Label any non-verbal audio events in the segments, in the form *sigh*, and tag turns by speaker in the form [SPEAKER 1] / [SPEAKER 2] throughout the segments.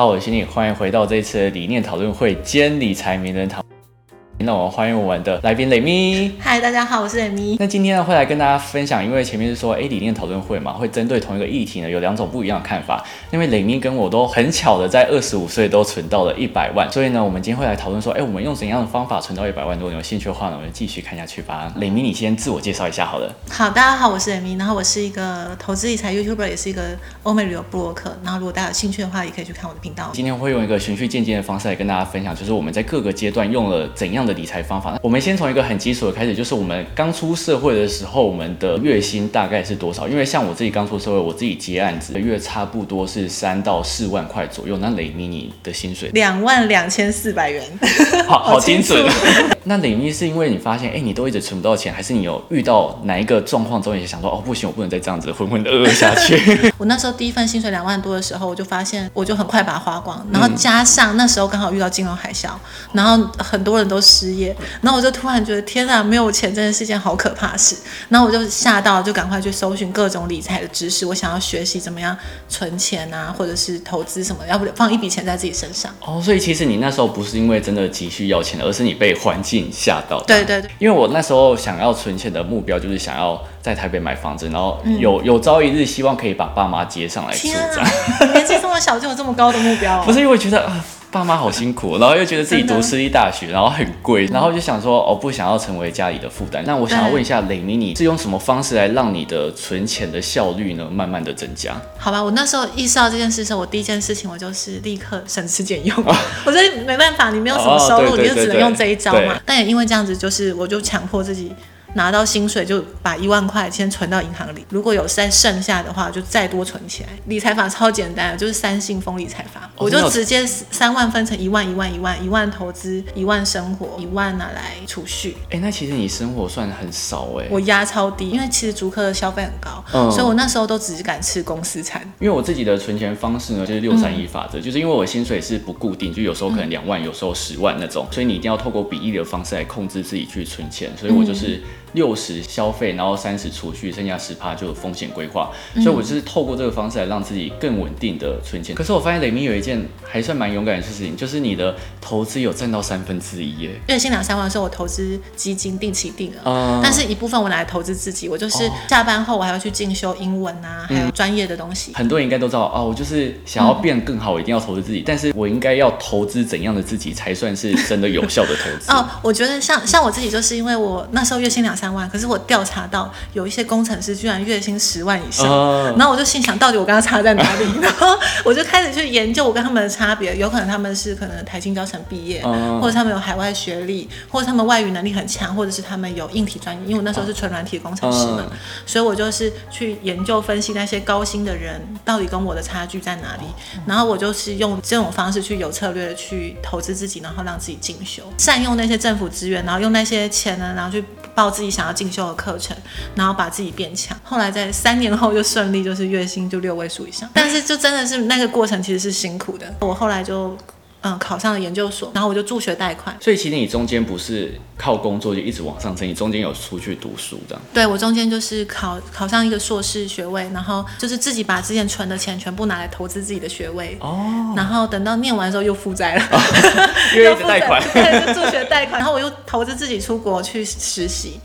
[SPEAKER 1] 好，我是你，欢迎回到这一次的理念讨论会兼理财名人堂。那我们欢迎我们的来宾雷咪。
[SPEAKER 2] 嗨，大家好，我是雷咪。
[SPEAKER 1] 那今天呢，会来跟大家分享，因为前面是说，哎，理念讨论会嘛，会针对同一个议题呢，有两种不一样的看法。因为雷咪跟我都很巧的在二十五岁都存到了一百万，所以呢，我们今天会来讨论说，哎，我们用怎样的方法存到一百万？如果你有兴趣的话呢，我们继续看下去吧。雷咪，你先自我介绍一下好了。
[SPEAKER 2] 好，大家好，我是雷咪，然后我是一个投资理财 YouTuber，也是一个欧美旅游布洛克。然后如果大家有兴趣的话，也可以去看我的频道。
[SPEAKER 1] 今天会用一个循序渐进的方式来跟大家分享，就是我们在各个阶段用了怎样的理财方法。我们先从一个很基础的开始，就是我们刚出社会的时候，我们的月薪大概是多少？因为像我自己刚出社会，我自己接案子，月差不多是三到四万块左右。那雷米你的薪水？
[SPEAKER 2] 两万两千四百元，
[SPEAKER 1] 好好精准。那雷咪是因为你发现，哎，你都一直存不到钱，还是你有遇到哪一个状况之后，你想说，哦，不行，我不能再这样子浑浑噩噩下去？*laughs*
[SPEAKER 2] 我那时候第一份薪水两万多的时候，我就发现，我就很快把它花光，然后加上那时候刚好遇到金融海啸，然后很多人都失业，然后。我就突然觉得天啊，没有钱真的是件好可怕的事。然后我就吓到，就赶快去搜寻各种理财的知识。我想要学习怎么样存钱啊，或者是投资什么，要不放一笔钱在自己身上。
[SPEAKER 1] 哦，所以其实你那时候不是因为真的急需要钱，而是你被环境吓到。
[SPEAKER 2] 对对对。
[SPEAKER 1] 因为我那时候想要存钱的目标就是想要在台北买房子，然后有有朝一日希望可以把爸妈接上来住。*laughs*
[SPEAKER 2] 年纪这么小就有这么高的目标？
[SPEAKER 1] 不是因为觉得啊。爸妈好辛苦，然后又觉得自己读私立大学，然后很贵，然后就想说，哦，不想要成为家里的负担。那我想要问一下雷米，你是用什么方式来让你的存钱的效率呢，慢慢的增加？
[SPEAKER 2] 好吧，我那时候意识到这件事的时候，我第一件事情我就是立刻省吃俭用。*laughs* 我觉得没办法，你没有什么收入，你就只能用这一招嘛。但也因为这样子，就是我就强迫自己。拿到薪水就把一万块先存到银行里，如果有再剩下的话，就再多存起来。理财法超简单，就是三信封理财法，我就直接三万分成一万、一万、一万、一万投资，一万生活，一万拿来储蓄。
[SPEAKER 1] 哎，那其实你生活算很少哎。
[SPEAKER 2] 我压超低，因为其实租客的消费很高，所以我那时候都只敢吃公司餐。
[SPEAKER 1] 因为我自己的存钱方式呢，就是六三一法则，就是因为我薪水是不固定，就有时候可能两万，有时候十万那种，所以你一定要透过比例的方式来控制自己去存钱，所以我就是。六十消费，然后三十储蓄，剩下十趴就风险规划。所以我就是透过这个方式来让自己更稳定的存钱。可是我发现雷明有一件还算蛮勇敢的事情，就是你的投资有占到三分之一耶。
[SPEAKER 2] 月薪两三万的时候，我投资基金定期定额，但是一部分我拿来投资自己。我就是下班后我还要去进修英文啊，还有专业的东西。
[SPEAKER 1] 很多人应该都知道哦，我就是想要变更好，我一定要投资自己。但是我应该要投资怎样的自己才算是真的有效的投资？*laughs*
[SPEAKER 2] 哦，我觉得像像我自己，就是因为我那时候月薪两三万，可是我调查到有一些工程师居然月薪十万以上，然后我就心想，到底我跟他差在哪里？*laughs* 然后我就开始去研究我跟他们的差别，有可能他们是可能台青教程毕业，或者他们有海外学历，或者他们外语能力很强，或者是他们有硬体专业。因为我那时候是纯软体工程师嘛，所以我就是去研究分析那些高薪的人到底跟我的差距在哪里，然后我就是用这种方式去有策略的去投资自己，然后让自己进修，善用那些政府资源，然后用那些钱呢，然后去。到自己想要进修的课程，然后把自己变强。后来在三年后就顺利，就是月薪就六位数以上。但是就真的是那个过程其实是辛苦的。我后来就。嗯，考上了研究所，然后我就助学贷款。
[SPEAKER 1] 所以其实你中间不是靠工作就一直往上升，你中间有出去读书这样。
[SPEAKER 2] 对，我中间就是考考上一个硕士学位，然后就是自己把之前存的钱全部拿来投资自己的学位。哦。然后等到念完之后又负债了，*laughs*
[SPEAKER 1] 又贷款，*laughs*
[SPEAKER 2] 对，助学贷款。然后我又投资自己出国去实习，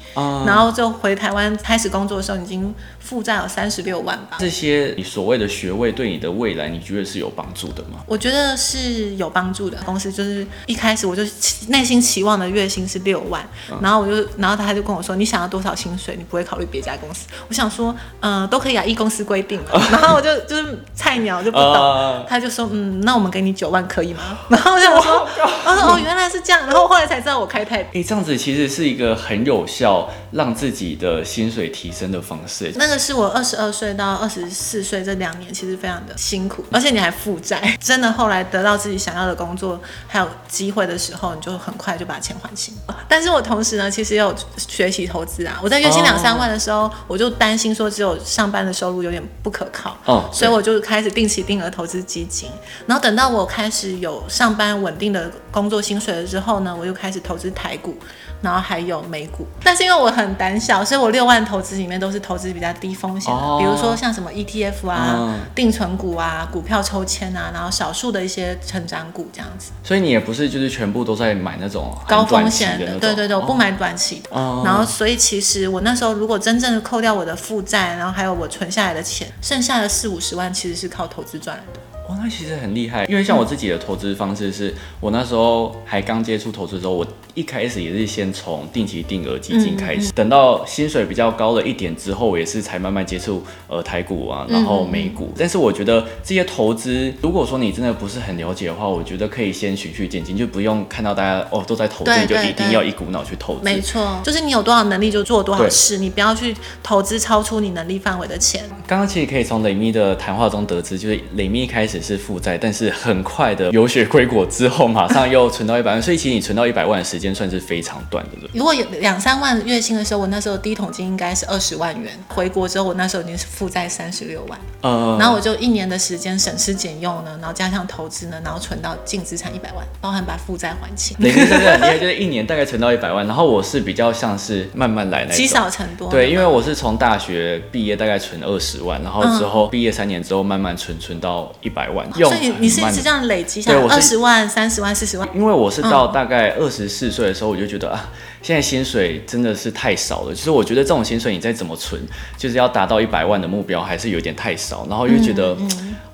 [SPEAKER 2] 然后就回台湾开始工作的时候，已经负债有三十六万吧。
[SPEAKER 1] 这些你所谓的学位对你的未来，你觉得是有帮助的吗？
[SPEAKER 2] 我觉得是有帮。帮助的公司就是一开始我就内心期望的月薪是六万，然后我就然后他就跟我说你想要多少薪水，你不会考虑别家公司。我想说嗯都可以啊，一公司规定 *laughs* 然后我就就是菜鸟就不懂，他就说嗯那我们给你九万可以吗？*laughs* 然后我就说 *laughs* 哦原来是这样，然后后来才知道我开太
[SPEAKER 1] 哎这样子其实是一个很有效让自己的薪水提升的方式。
[SPEAKER 2] 那个是我二十二岁到二十四岁这两年其实非常的辛苦，而且你还负债，真的后来得到自己想要的。工作还有机会的时候，你就很快就把钱还清。但是我同时呢，其实也有学习投资啊。我在月薪两三万的时候，我就担心说只有上班的收入有点不可靠，
[SPEAKER 1] 哦
[SPEAKER 2] 所以我就开始定期定额投资基金。然后等到我开始有上班稳定的工作薪水了之后呢，我就开始投资台股。然后还有美股，但是因为我很胆小，所以我六万投资里面都是投资比较低风险的，
[SPEAKER 1] 哦
[SPEAKER 2] 比如说像什么 ETF 啊、
[SPEAKER 1] 嗯
[SPEAKER 2] 定存股啊、股票抽签啊，然后少数的一些成长股这样子。
[SPEAKER 1] 所以你也不是就是全部都在买那种
[SPEAKER 2] 高风险的，对对对，我不
[SPEAKER 1] 哦
[SPEAKER 2] 买短期的。
[SPEAKER 1] 哦
[SPEAKER 2] 然后，所以其实我那时候如果真正的扣掉我的负债，然后还有我存下来的钱，剩下的四五十万其实是靠投资赚来的。
[SPEAKER 1] 哇，那其实很厉害，因为像我自己的投资方式是，我那时候还刚接触投资的时候，我一开始也是先从定期定额基金开始，等到薪水比较高了一点之后，我也是才慢慢接触呃台股啊，然后美股。但是我觉得这些投资，如果说你真的不是很了解的话，我觉得可以先循序渐进，就不用看到大家哦都在投资，你就一定要一股脑去投资。
[SPEAKER 2] 没错，就是你有多少能力就做多少事，你不要去投资超出你能力范围的钱。
[SPEAKER 1] 刚刚其实可以从雷咪的谈话中得知，就是雷咪一开始是负债，但是很快的有血归国之后，马上又存到一百万，所以其实你存到一百万的时间算是非常短的了。
[SPEAKER 2] 如果有两三万月薪的时候，我那时候第一桶金应该是二十万元。回国之后，我那时候已经是负债三十六万，
[SPEAKER 1] 呃，
[SPEAKER 2] 然后我就一年的时间省吃俭用呢，然后加上投资呢，然后存到净资产一百万，包含把负债还清，
[SPEAKER 1] 雷咪真的很厉害，就是一年大概存到一百万，然后我是比较像是慢慢来那
[SPEAKER 2] 积。少成多。
[SPEAKER 1] 对，因为我是从大学毕业大概存二十万，然后之后毕业三年之后慢慢存存到一百万，用
[SPEAKER 2] 所以你你是这样累积下来，二十万、三十万、四十万。
[SPEAKER 1] 因为我是到大概二十四岁的时候，我就觉得啊，现在薪水真的是太少了。就是我觉得这种薪水你再怎么存，就是要达到一百万的目标，还是有点太少。然后又觉得、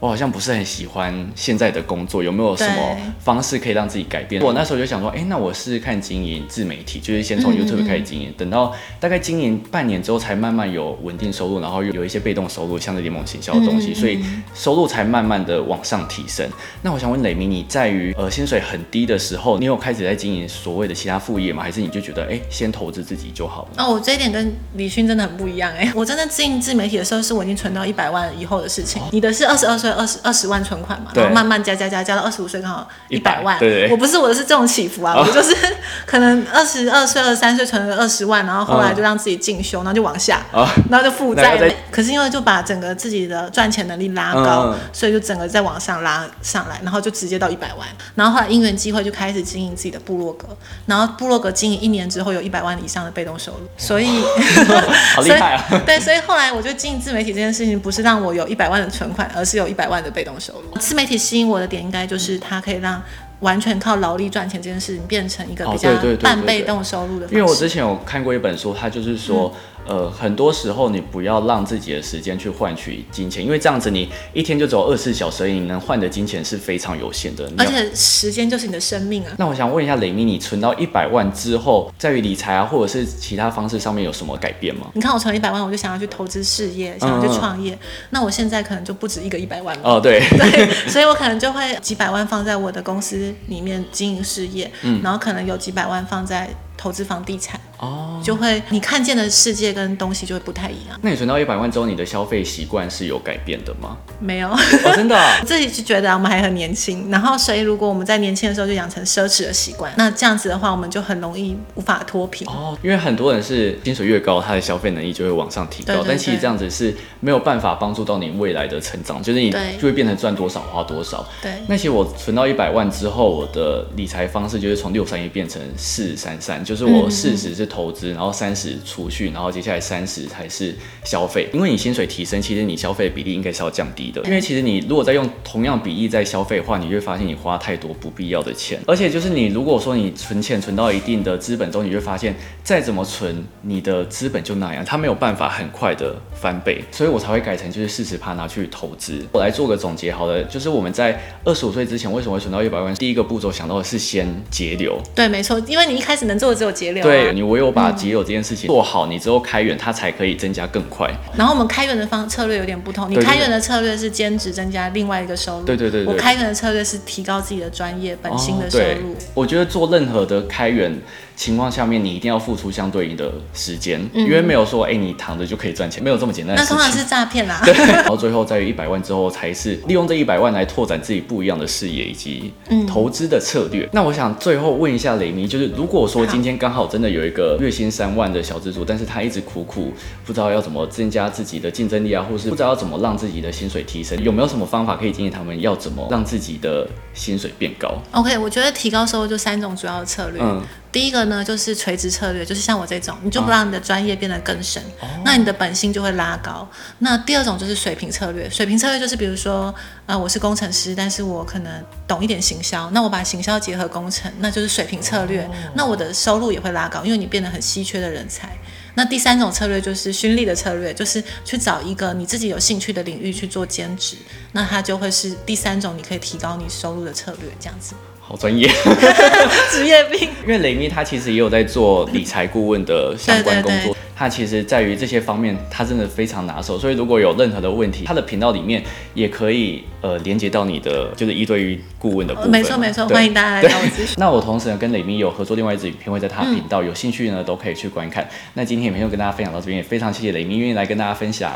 [SPEAKER 1] 我好像不是很喜欢现在的工作，有没有什么方式可以让自己改变？我那时候就想说，哎、那我试试看经营自媒体，就是先从 YouTube 开始经营，等到大概经营半年之后，才慢慢有稳定收入，然后又有一些被动收入，像是联盟行销的东西，所以收入才慢慢的往上提升。那我想问磊明，你在于呃薪水很低的时候，你有开始在经营所谓的其他副业吗？还是你就觉得哎、先投资自己就好了？
[SPEAKER 2] 哦，我这一点跟李勋真的很不一样哎！我真的经营自媒体的时候，是我已经存到一百万以后的事情。你的是二十二岁二十二十万存款嘛，然后慢慢加加加加到二十五岁刚好一百万。
[SPEAKER 1] 对对对
[SPEAKER 2] 我不是我的是这种起伏啊，
[SPEAKER 1] 哦 *laughs*
[SPEAKER 2] 我就是 *laughs* 可能二十二岁、二十三岁存了二十万，然后后来就让自己进修，然后就往下，
[SPEAKER 1] 哦
[SPEAKER 2] 然后就负债。可是因为就把整个自己的赚钱能力拉高，
[SPEAKER 1] 嗯
[SPEAKER 2] 所以就整个再往上拉上来，然后就直接到一百万。然后后来因缘机会就开始经营自己的部落格，然后部落格经营一年之后有一百万以上的被动收入，所以 *laughs*
[SPEAKER 1] 好厉害啊！
[SPEAKER 2] 对，所以后来我就经营自媒体这件事情，不是让我有一百万的存款，而是有一百万的被动收入。自媒体吸引我的点，应该就是它可以让完全靠劳力赚钱这件事情变成一个
[SPEAKER 1] 哦
[SPEAKER 2] 比较半被动收入的。
[SPEAKER 1] 因为我之前有看过一本书，它就是说，呃，很多时候你不要让自己的时间去换取金钱，因为这样子你一天就只有二十四小时，你能换的金钱是非常有限的。
[SPEAKER 2] 而且时间就是你的生命啊。
[SPEAKER 1] 那我想问一下雷米，你存到一百万之后，在于理财啊，或者是其他方式上面有什么改变吗？
[SPEAKER 2] 你看我存了一百万，我就想要去投资事业，想要去创业。那我现在可能就不止一个一百万了。
[SPEAKER 1] 哦，对，*laughs*
[SPEAKER 2] 对，所以我可能就会几百万放在我的公司里面经营事业，然后可能有几百万放在投资房地产，
[SPEAKER 1] 哦，
[SPEAKER 2] 就会你看见的世界跟东西就会不太一样。
[SPEAKER 1] 那你存到一百万之后，你的消费习惯是有改变的吗？
[SPEAKER 2] 没有，
[SPEAKER 1] 哦，真的 *laughs*
[SPEAKER 2] 自己就觉得我们还很年轻，然后所以如果我们在年轻的时候就养成奢侈的习惯，那这样子的话，我们就很容易无法脱贫。
[SPEAKER 1] 哦，因为很多人是薪水越高，他的消费能力就会往上提高，但其实这样子是没有办法帮助到你未来的成长，就是你就会变成赚多少花多少。
[SPEAKER 2] 对，
[SPEAKER 1] 那其实我存到一百万之后，我的理财方式就是从六三一变成四三三，就是我四十是投资，然后三十储蓄，然后接下来三十才是消费。因为你薪水提升，其实你消费比例应该是要降低的。因为其实你如果再用同样比例在消费的话，你就会发现你花太多不必要的钱。而且就是你如果说你存钱存到一定的资本之后，你就会发现再怎么存，你的资本就那样，它没有办法很快的翻倍。所以我才会改成就是四十趴拿去投资。我来做个总结好了，就是我们在二十五岁之前为什么会存到一百万？第一个步骤想到的是先节流。
[SPEAKER 2] 对，没错，因为你一开始能做的只有节流、啊。
[SPEAKER 1] 对你唯有把节流这件事情做好，你之后开源它才可以增加更快。
[SPEAKER 2] 然后我们开源的方策略有点不同，你开源的策略是兼职增加另外一个收入，
[SPEAKER 1] 对对对对
[SPEAKER 2] 我开源的策略是提高自己的专业本心的收入。
[SPEAKER 1] 我觉得做任何的开源，情况下面，你一定要付出相对应的时间，因为没有说哎你躺着就可以赚钱，没有这么简单的事情。
[SPEAKER 2] 那通常是诈骗啦。
[SPEAKER 1] 对，然后最后在于一百万之后，才是利用这一百万来拓展自己不一样的事业以及投资的策略。那我想最后问一下雷米，就是如果说今天刚好真的有一个月薪三万的小资主，但是他一直苦苦不知道要怎么增加自己的竞争力啊，或是不知道要怎么让自己的薪水提升，有没有什么方法可以建议他们要怎么让自己的薪水变高
[SPEAKER 2] ？OK，我觉得提高收入就三种主要的策略。嗯，第一个呢就是垂直策略，就是像我这种，你就不让你的专业变得更深，那你的本性就会拉高。那第二种就是水平策略，水平策略就是比如说，呃，我是工程师，但是我可能懂一点行销，那我把行销结合工程，那就是水平策略，那我的收入也会拉高，因为你变得很稀缺的人才。那第三种策略就是勋利的策略，就是去找一个你自己有兴趣的领域去做兼职，那它就会是第三种你可以提高你收入的策略，这样子。
[SPEAKER 1] 好专业，*laughs*
[SPEAKER 2] 职业病。*laughs*
[SPEAKER 1] 因为雷米他其实也有在做理财顾问的相关工作。他其实在于这些方面，他真的非常拿手。所以如果有任何的问题，他的频道里面也可以呃连接到你的，就是一对一顾问的部分。
[SPEAKER 2] 没错没错，欢迎大家来找我咨询。
[SPEAKER 1] 那我同时呢跟雷米有合作另外一支影片，会在他频道，有兴趣呢都可以去观看。那今天影片就跟大家分享到这边，也非常谢谢雷米愿意来跟大家分享。